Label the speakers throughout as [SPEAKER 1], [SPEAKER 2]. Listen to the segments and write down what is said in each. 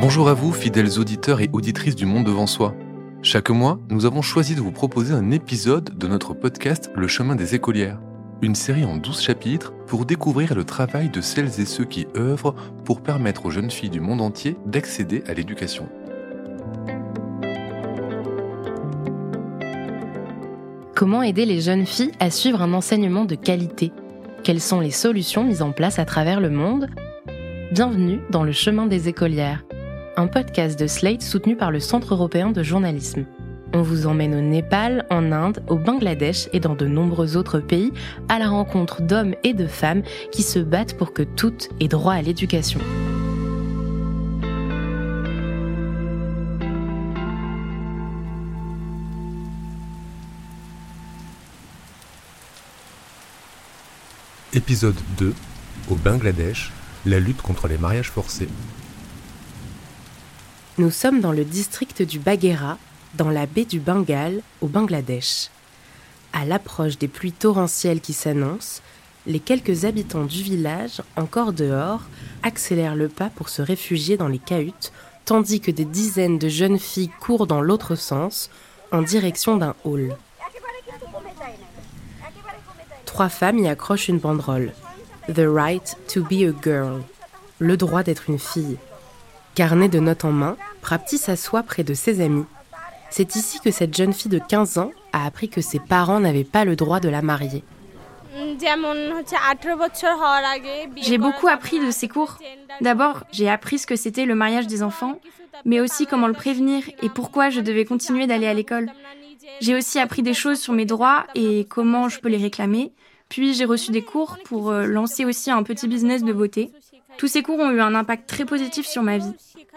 [SPEAKER 1] Bonjour à vous, fidèles auditeurs et auditrices du Monde devant soi. Chaque mois, nous avons choisi de vous proposer un épisode de notre podcast Le chemin des écolières, une série en 12 chapitres pour découvrir le travail de celles et ceux qui œuvrent pour permettre aux jeunes filles du monde entier d'accéder à l'éducation.
[SPEAKER 2] Comment aider les jeunes filles à suivre un enseignement de qualité? Quelles sont les solutions mises en place à travers le monde? Bienvenue dans le chemin des écolières, un podcast de Slate soutenu par le Centre européen de journalisme. On vous emmène au Népal, en Inde, au Bangladesh et dans de nombreux autres pays à la rencontre d'hommes et de femmes qui se battent pour que toutes aient droit à l'éducation.
[SPEAKER 1] Épisode 2 Au Bangladesh, la lutte contre les mariages forcés.
[SPEAKER 2] Nous sommes dans le district du Baghera, dans la baie du Bengale, au Bangladesh. À l'approche des pluies torrentielles qui s'annoncent, les quelques habitants du village, encore dehors, accélèrent le pas pour se réfugier dans les cahutes, tandis que des dizaines de jeunes filles courent dans l'autre sens, en direction d'un hall. Trois femmes y accrochent une banderole. The right to be a girl. Le droit d'être une fille. Carnet de notes en main, Prapti s'assoit près de ses amis. C'est ici que cette jeune fille de 15 ans a appris que ses parents n'avaient pas le droit de la marier.
[SPEAKER 3] J'ai beaucoup appris de ces cours. D'abord, j'ai appris ce que c'était le mariage des enfants, mais aussi comment le prévenir et pourquoi je devais continuer d'aller à l'école. J'ai aussi appris des choses sur mes droits et comment je peux les réclamer. Puis j'ai reçu des cours pour euh, lancer aussi un petit business de beauté. Tous ces cours ont eu un impact très positif sur ma vie.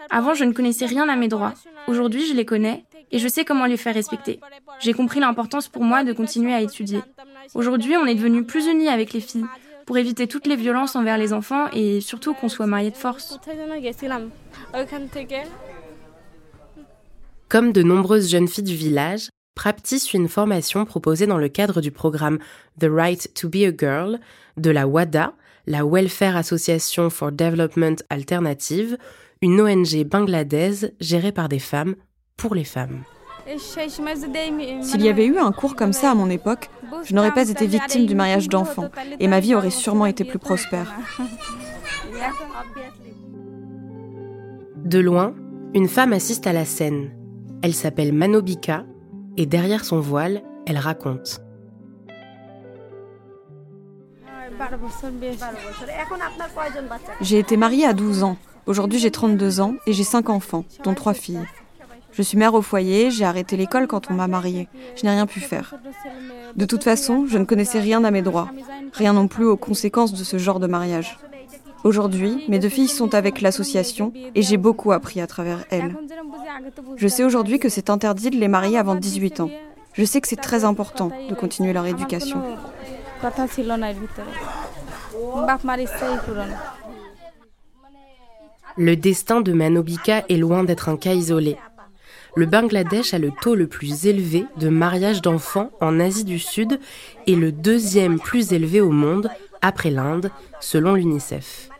[SPEAKER 3] Avant, je ne connaissais rien à mes droits. Aujourd'hui, je les connais et je sais comment les faire respecter. J'ai compris l'importance pour moi de continuer à étudier. Aujourd'hui, on est devenus plus unis avec les filles pour éviter toutes les violences envers les enfants et surtout qu'on soit mariés de force.
[SPEAKER 2] Comme de nombreuses jeunes filles du village, Prapti suit une formation proposée dans le cadre du programme The Right to be a Girl de la WADA, la Welfare Association for Development Alternative, une ONG bangladaise gérée par des femmes pour les femmes.
[SPEAKER 4] S'il y avait eu un cours comme ça à mon époque, je n'aurais pas été victime du mariage d'enfants et ma vie aurait sûrement été plus prospère.
[SPEAKER 2] De loin, une femme assiste à la scène. Elle s'appelle Manobika et derrière son voile, elle raconte.
[SPEAKER 4] J'ai été mariée à 12 ans. Aujourd'hui, j'ai 32 ans et j'ai 5 enfants, dont 3 filles. Je suis mère au foyer, j'ai arrêté l'école quand on m'a mariée. Je n'ai rien pu faire. De toute façon, je ne connaissais rien à mes droits, rien non plus aux conséquences de ce genre de mariage. Aujourd'hui, mes deux filles sont avec l'association et j'ai beaucoup appris à travers elles. Je sais aujourd'hui que c'est interdit de les marier avant 18 ans. Je sais que c'est très important de continuer leur éducation.
[SPEAKER 2] Le destin de Manobika est loin d'être un cas isolé. Le Bangladesh a le taux le plus élevé de mariage d'enfants en Asie du Sud et le deuxième plus élevé au monde après l'Inde, selon l'UNICEF.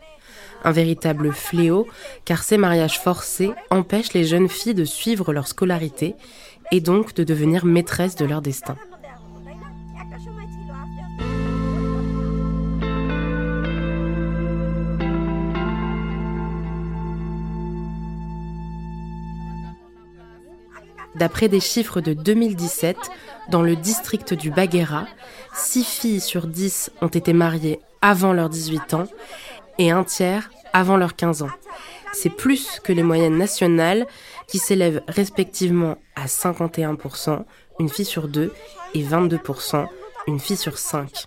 [SPEAKER 2] Un véritable fléau, car ces mariages forcés empêchent les jeunes filles de suivre leur scolarité et donc de devenir maîtresses de leur destin. D'après des chiffres de 2017, dans le district du Baghera, 6 filles sur 10 ont été mariées avant leurs 18 ans et un tiers avant leurs 15 ans. C'est plus que les moyennes nationales qui s'élèvent respectivement à 51%, une fille sur deux, et 22%, une fille sur cinq.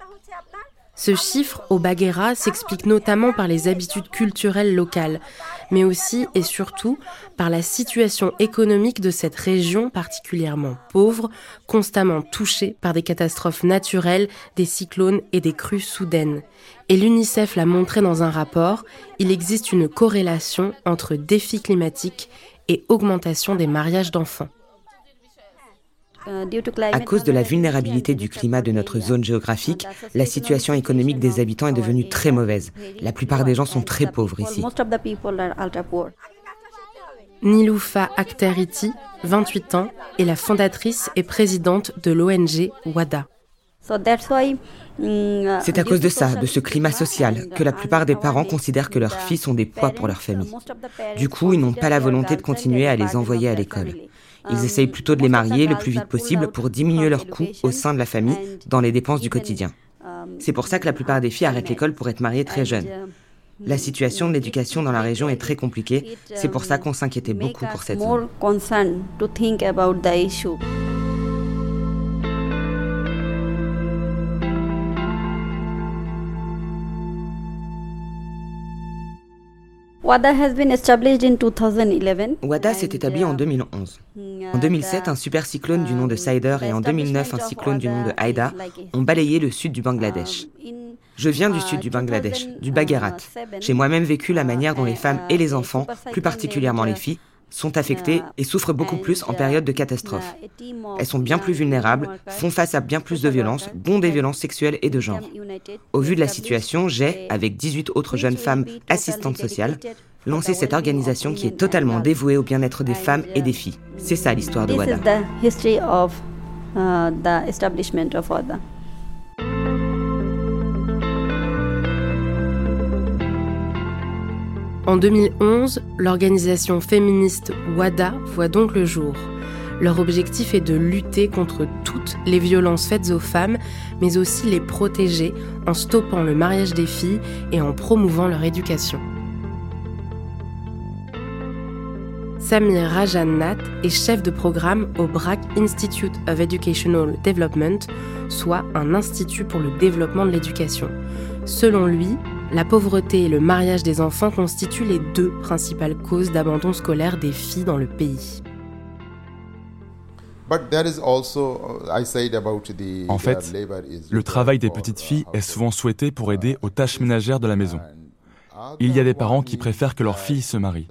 [SPEAKER 2] Ce chiffre au Baghera s'explique notamment par les habitudes culturelles locales, mais aussi et surtout par la situation économique de cette région particulièrement pauvre, constamment touchée par des catastrophes naturelles, des cyclones et des crues soudaines. Et l'UNICEF l'a montré dans un rapport, il existe une corrélation entre défis climatiques et augmentation des mariages d'enfants.
[SPEAKER 5] À cause de la vulnérabilité du climat de notre zone géographique, la situation économique des habitants est devenue très mauvaise. La plupart des gens sont très pauvres ici.
[SPEAKER 2] Niloufa Akhteriti, 28 ans, est la fondatrice et présidente de l'ONG WADA.
[SPEAKER 5] C'est à cause de ça, de ce climat social, que la plupart des parents considèrent que leurs filles sont des poids pour leur famille. Du coup, ils n'ont pas la volonté de continuer à les envoyer à l'école. Ils essayent plutôt de les marier le plus vite possible pour diminuer leurs coûts au sein de la famille dans les dépenses du quotidien. C'est pour ça que la plupart des filles arrêtent l'école pour être mariées très jeunes. La situation de l'éducation dans la région est très compliquée, c'est pour ça qu'on s'inquiétait beaucoup pour cette zone. WADA s'est établi en 2011. En 2007, un super cyclone du nom de Sider et en 2009, un cyclone du nom de Haida ont balayé le sud du Bangladesh. Je viens du sud du Bangladesh, du Bagherat. J'ai moi-même vécu la manière dont les femmes et les enfants, plus particulièrement les filles, sont affectées et souffrent beaucoup plus en période de catastrophe. Elles sont bien plus vulnérables, font face à bien plus de violences, dont des violences sexuelles et de genre. Au vu de la situation, j'ai, avec 18 autres jeunes femmes assistantes sociales, lancé cette organisation qui est totalement dévouée au bien-être des femmes et des filles. C'est ça l'histoire de WADA.
[SPEAKER 2] En 2011, l'organisation féministe WADA voit donc le jour. Leur objectif est de lutter contre toutes les violences faites aux femmes, mais aussi les protéger en stoppant le mariage des filles et en promouvant leur éducation. Samir Rajannat est chef de programme au BRAC Institute of Educational Development, soit un institut pour le développement de l'éducation. Selon lui, la pauvreté et le mariage des enfants constituent les deux principales causes d'abandon scolaire des filles dans le pays.
[SPEAKER 6] En fait, le travail des petites filles est souvent souhaité pour aider aux tâches ménagères de la maison. Il y a des parents qui préfèrent que leurs filles se marient.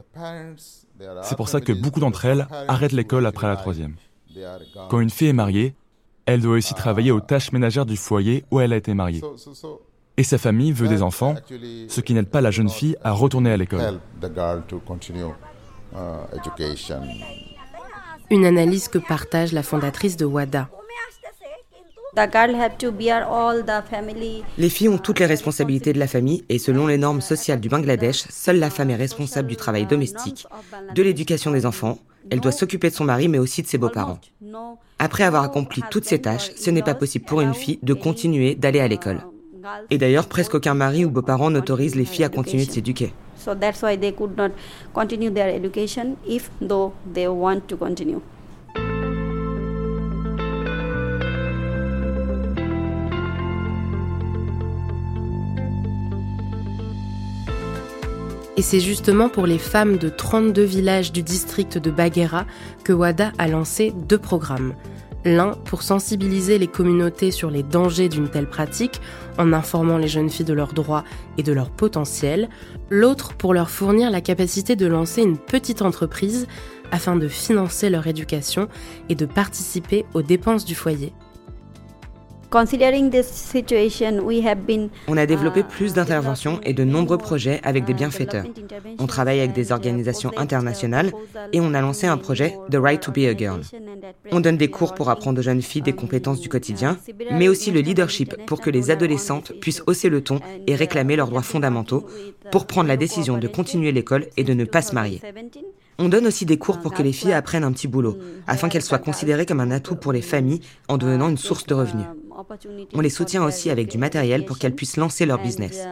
[SPEAKER 6] C'est pour ça que beaucoup d'entre elles arrêtent l'école après la troisième. Quand une fille est mariée, elle doit aussi travailler aux tâches ménagères du foyer où elle a été mariée et sa famille veut des enfants, ce qui n'aide pas la jeune fille à retourner à l'école.
[SPEAKER 2] Une analyse que partage la fondatrice de WADA.
[SPEAKER 5] Les filles ont toutes les responsabilités de la famille et selon les normes sociales du Bangladesh, seule la femme est responsable du travail domestique, de l'éducation des enfants. Elle doit s'occuper de son mari mais aussi de ses beaux-parents. Après avoir accompli toutes ces tâches, ce n'est pas possible pour une fille de continuer d'aller à l'école. Et d'ailleurs, presque aucun mari ou beau-parent n'autorise les filles à continuer de s'éduquer.
[SPEAKER 2] Et c'est justement pour les femmes de 32 villages du district de Baghera que WADA a lancé deux programmes. L'un pour sensibiliser les communautés sur les dangers d'une telle pratique en informant les jeunes filles de leurs droits et de leur potentiel, l'autre pour leur fournir la capacité de lancer une petite entreprise afin de financer leur éducation et de participer aux dépenses du foyer.
[SPEAKER 5] On a développé uh, plus d'interventions et de nombreux projets avec des bienfaiteurs. On travaille avec des organisations internationales et on a lancé un projet The Right to Be a Girl. On donne des cours pour apprendre aux jeunes filles des compétences du quotidien, mais aussi le leadership pour que les adolescentes puissent hausser le ton et réclamer leurs droits fondamentaux pour prendre la décision de continuer l'école et de ne pas se marier. On donne aussi des cours pour que les filles apprennent un petit boulot, afin qu'elles soient considérées comme un atout pour les familles en devenant une source de revenus. On les soutient aussi avec du matériel pour qu'elles puissent lancer leur business.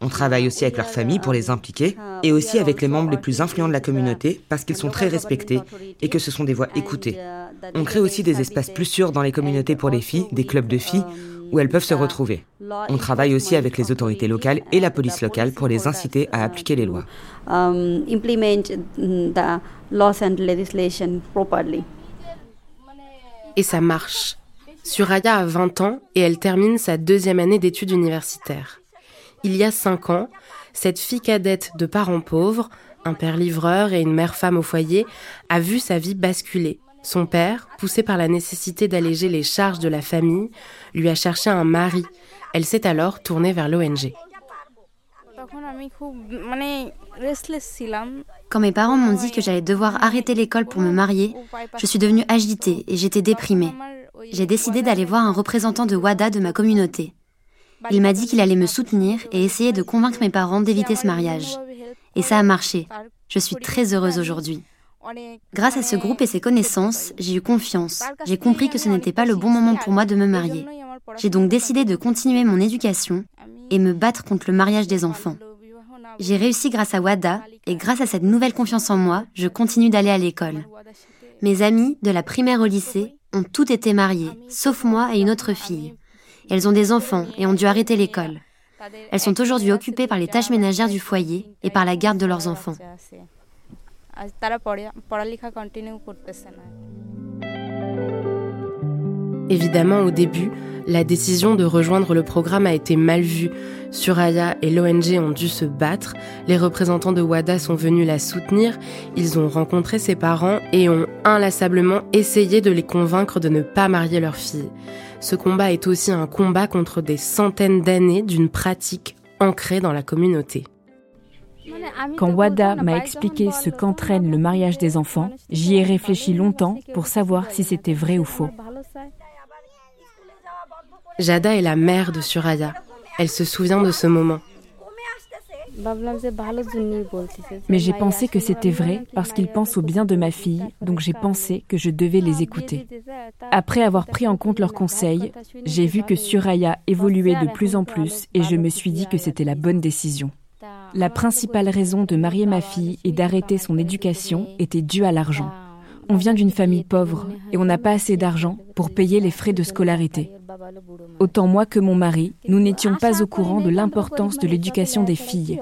[SPEAKER 5] On travaille aussi avec leurs familles pour les impliquer et aussi avec les membres les plus influents de la communauté parce qu'ils sont très respectés et que ce sont des voix écoutées. On crée aussi des espaces plus sûrs dans les communautés pour les filles, des clubs de filles, où elles peuvent se retrouver. On travaille aussi avec les autorités locales et la police locale pour les inciter à appliquer les lois.
[SPEAKER 2] Et ça marche. Suraya a 20 ans et elle termine sa deuxième année d'études universitaires. Il y a 5 ans, cette fille cadette de parents pauvres, un père livreur et une mère femme au foyer, a vu sa vie basculer. Son père, poussé par la nécessité d'alléger les charges de la famille, lui a cherché un mari. Elle s'est alors tournée vers l'ONG.
[SPEAKER 7] Quand mes parents m'ont dit que j'allais devoir arrêter l'école pour me marier, je suis devenue agitée et j'étais déprimée. J'ai décidé d'aller voir un représentant de WADA de ma communauté. Il m'a dit qu'il allait me soutenir et essayer de convaincre mes parents d'éviter ce mariage. Et ça a marché. Je suis très heureuse aujourd'hui. Grâce à ce groupe et ses connaissances, j'ai eu confiance. J'ai compris que ce n'était pas le bon moment pour moi de me marier. J'ai donc décidé de continuer mon éducation et me battre contre le mariage des enfants. J'ai réussi grâce à WADA et grâce à cette nouvelle confiance en moi, je continue d'aller à l'école. Mes amis, de la primaire au lycée, ont toutes été mariées, sauf moi et une autre fille. Elles ont des enfants et ont dû arrêter l'école. Elles sont aujourd'hui occupées par les tâches ménagères du foyer et par la garde de leurs enfants.
[SPEAKER 2] Évidemment, au début, la décision de rejoindre le programme a été mal vue. Suraya et l'ONG ont dû se battre, les représentants de WADA sont venus la soutenir, ils ont rencontré ses parents et ont inlassablement essayé de les convaincre de ne pas marier leur fille. Ce combat est aussi un combat contre des centaines d'années d'une pratique ancrée dans la communauté.
[SPEAKER 8] Quand Wada m'a expliqué ce qu'entraîne le mariage des enfants, j'y ai réfléchi longtemps pour savoir si c'était vrai ou faux.
[SPEAKER 2] Jada est la mère de Suraya. Elle se souvient de ce moment.
[SPEAKER 8] Mais j'ai pensé que c'était vrai parce qu'ils pensent au bien de ma fille, donc j'ai pensé que je devais les écouter. Après avoir pris en compte leurs conseils, j'ai vu que Suraya évoluait de plus en plus et je me suis dit que c'était la bonne décision. La principale raison de marier ma fille et d'arrêter son éducation était due à l'argent. On vient d'une famille pauvre et on n'a pas assez d'argent pour payer les frais de scolarité. Autant moi que mon mari, nous n'étions pas au courant de l'importance de l'éducation des filles.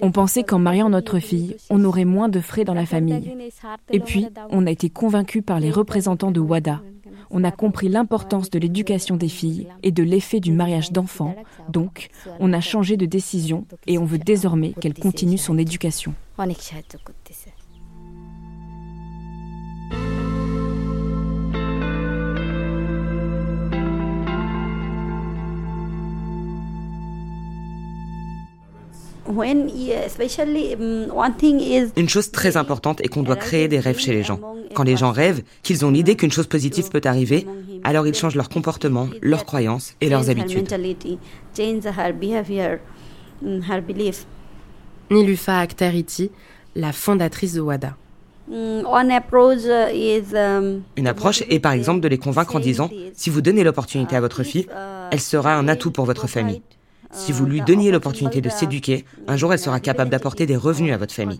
[SPEAKER 8] On pensait qu'en mariant notre fille, on aurait moins de frais dans la famille. Et puis, on a été convaincus par les représentants de WADA. On a compris l'importance de l'éducation des filles et de l'effet du mariage d'enfants. Donc, on a changé de décision et on veut désormais qu'elle continue son éducation.
[SPEAKER 5] Une chose très importante est qu'on doit créer des rêves chez les gens. Quand les gens rêvent, qu'ils ont l'idée qu'une chose positive peut arriver, alors ils changent leur comportement, leurs croyances et leurs habitudes.
[SPEAKER 2] Mm, Nilufa Akhtariti, la fondatrice de WADA.
[SPEAKER 5] Mm, um, une approche est par exemple de les convaincre en disant, si vous donnez l'opportunité à votre fille, elle sera un atout pour votre famille. Si vous lui donniez l'opportunité de s'éduquer, un jour elle sera capable d'apporter des revenus à votre famille.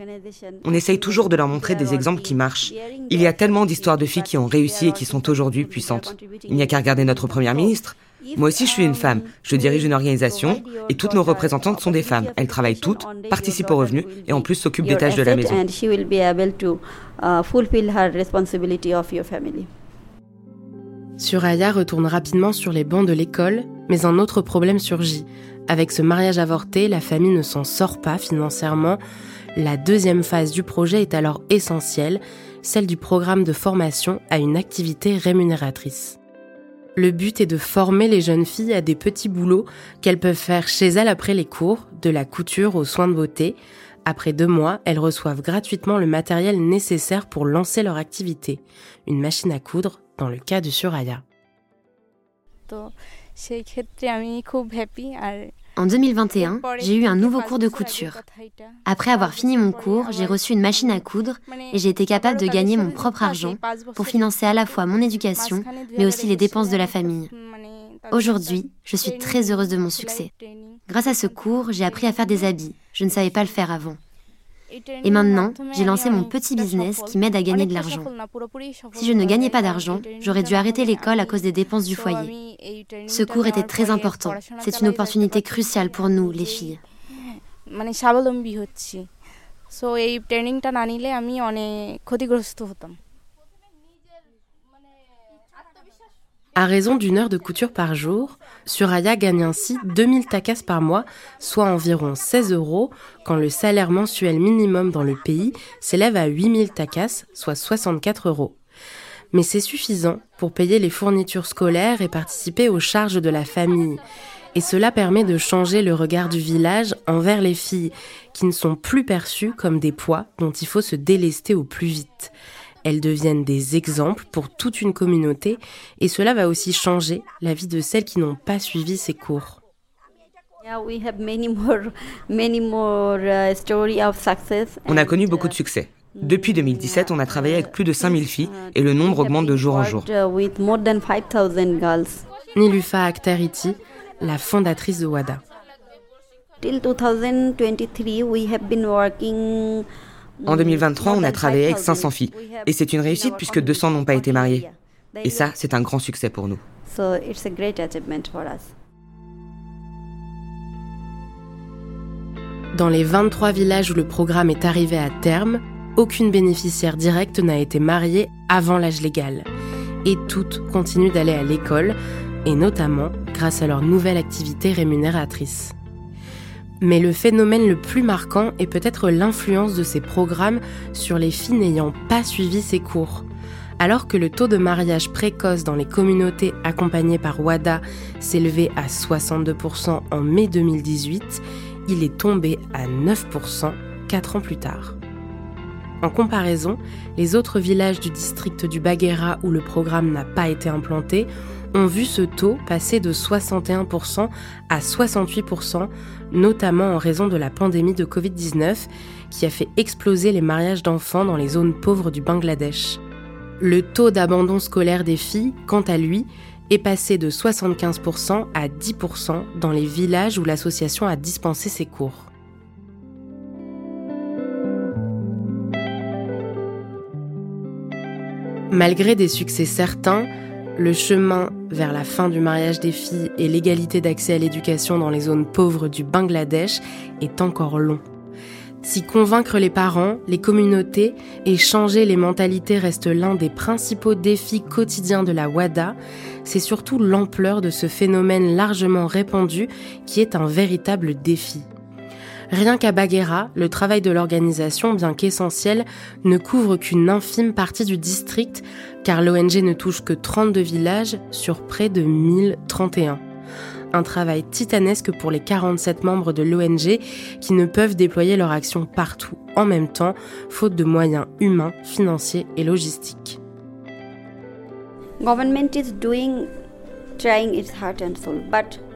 [SPEAKER 5] On essaye toujours de leur montrer des exemples qui marchent. Il y a tellement d'histoires de filles qui ont réussi et qui sont aujourd'hui puissantes. Il n'y a qu'à regarder notre première ministre. Moi aussi, je suis une femme. Je dirige une organisation et toutes nos représentantes sont des femmes. Elles travaillent toutes, participent aux revenus et en plus s'occupent des tâches de la maison.
[SPEAKER 2] Suraya retourne rapidement sur les bancs de l'école, mais un autre problème surgit. Avec ce mariage avorté, la famille ne s'en sort pas financièrement. La deuxième phase du projet est alors essentielle, celle du programme de formation à une activité rémunératrice. Le but est de former les jeunes filles à des petits boulots qu'elles peuvent faire chez elles après les cours, de la couture aux soins de beauté. Après deux mois, elles reçoivent gratuitement le matériel nécessaire pour lancer leur activité, une machine à coudre dans le cas de Suraya.
[SPEAKER 7] En 2021, j'ai eu un nouveau cours de couture. Après avoir fini mon cours, j'ai reçu une machine à coudre et j'ai été capable de gagner mon propre argent pour financer à la fois mon éducation, mais aussi les dépenses de la famille. Aujourd'hui, je suis très heureuse de mon succès. Grâce à ce cours, j'ai appris à faire des habits. Je ne savais pas le faire avant. Et maintenant, j'ai lancé mon petit business qui m'aide à gagner de l'argent. Si je ne gagnais pas d'argent, j'aurais dû arrêter l'école à cause des dépenses du foyer. Ce cours était très important. C'est une opportunité cruciale pour nous, les filles.
[SPEAKER 2] À raison d'une heure de couture par jour, Suraya gagne ainsi 2000 takas par mois, soit environ 16 euros, quand le salaire mensuel minimum dans le pays s'élève à 8000 takas, soit 64 euros. Mais c'est suffisant pour payer les fournitures scolaires et participer aux charges de la famille. Et cela permet de changer le regard du village envers les filles, qui ne sont plus perçues comme des poids dont il faut se délester au plus vite. Elles deviennent des exemples pour toute une communauté et cela va aussi changer la vie de celles qui n'ont pas suivi ces cours.
[SPEAKER 5] On a connu beaucoup de succès. Depuis 2017, on a travaillé avec plus de 5000 filles et le nombre augmente de jour en jour.
[SPEAKER 2] Nilufa Akhtariti, la fondatrice de WADA.
[SPEAKER 5] En 2023, on a travaillé avec 500 filles. Et c'est une réussite puisque 200 n'ont pas été mariées. Et ça, c'est un grand succès pour nous.
[SPEAKER 2] Dans les 23 villages où le programme est arrivé à terme, aucune bénéficiaire directe n'a été mariée avant l'âge légal. Et toutes continuent d'aller à l'école, et notamment grâce à leur nouvelle activité rémunératrice. Mais le phénomène le plus marquant est peut-être l'influence de ces programmes sur les filles n'ayant pas suivi ces cours. Alors que le taux de mariage précoce dans les communautés accompagnées par WADA s'élevait à 62% en mai 2018, il est tombé à 9% 4 ans plus tard. En comparaison, les autres villages du district du Baguera où le programme n'a pas été implanté ont vu ce taux passer de 61% à 68%, notamment en raison de la pandémie de Covid-19 qui a fait exploser les mariages d'enfants dans les zones pauvres du Bangladesh. Le taux d'abandon scolaire des filles, quant à lui, est passé de 75% à 10% dans les villages où l'association a dispensé ses cours. Malgré des succès certains, le chemin vers la fin du mariage des filles et l'égalité d'accès à l'éducation dans les zones pauvres du Bangladesh est encore long. Si convaincre les parents, les communautés et changer les mentalités reste l'un des principaux défis quotidiens de la WADA, c'est surtout l'ampleur de ce phénomène largement répandu qui est un véritable défi. Rien qu'à Baguera, le travail de l'organisation, bien qu'essentiel, ne couvre qu'une infime partie du district, car l'ONG ne touche que 32 villages sur près de 1031. Un travail titanesque pour les 47 membres de l'ONG qui ne peuvent déployer leur action partout en même temps, faute de moyens humains, financiers et logistiques.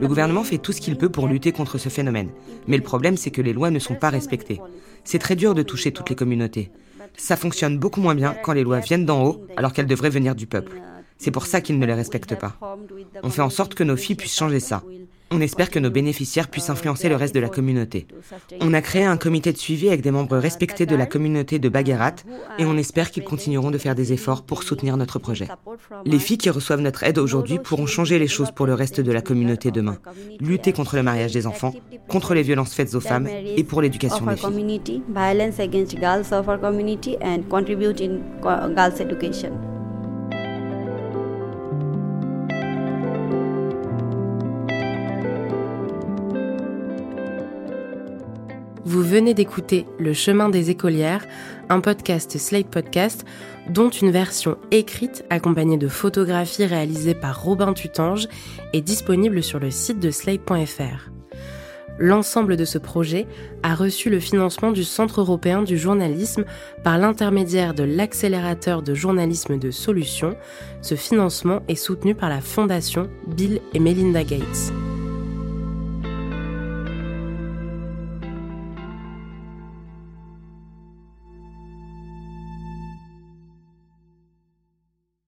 [SPEAKER 5] Le gouvernement fait tout ce qu'il peut pour lutter contre ce phénomène. Mais le problème, c'est que les lois ne sont pas respectées. C'est très dur de toucher toutes les communautés. Ça fonctionne beaucoup moins bien quand les lois viennent d'en haut, alors qu'elles devraient venir du peuple. C'est pour ça qu'ils ne les respectent pas. On fait en sorte que nos filles puissent changer ça. On espère que nos bénéficiaires puissent influencer le reste de la communauté. On a créé un comité de suivi avec des membres respectés de la communauté de Bagherat et on espère qu'ils continueront de faire des efforts pour soutenir notre projet. Les filles qui reçoivent notre aide aujourd'hui pourront changer les choses pour le reste de la communauté demain, lutter contre le mariage des enfants, contre les violences faites aux femmes et pour l'éducation des filles.
[SPEAKER 2] Vous venez d'écouter Le chemin des écolières, un podcast Slate Podcast dont une version écrite accompagnée de photographies réalisées par Robin Tutange est disponible sur le site de slate.fr. L'ensemble de ce projet a reçu le financement du Centre européen du journalisme par l'intermédiaire de l'accélérateur de journalisme de solutions. Ce financement est soutenu par la Fondation Bill et Melinda Gates.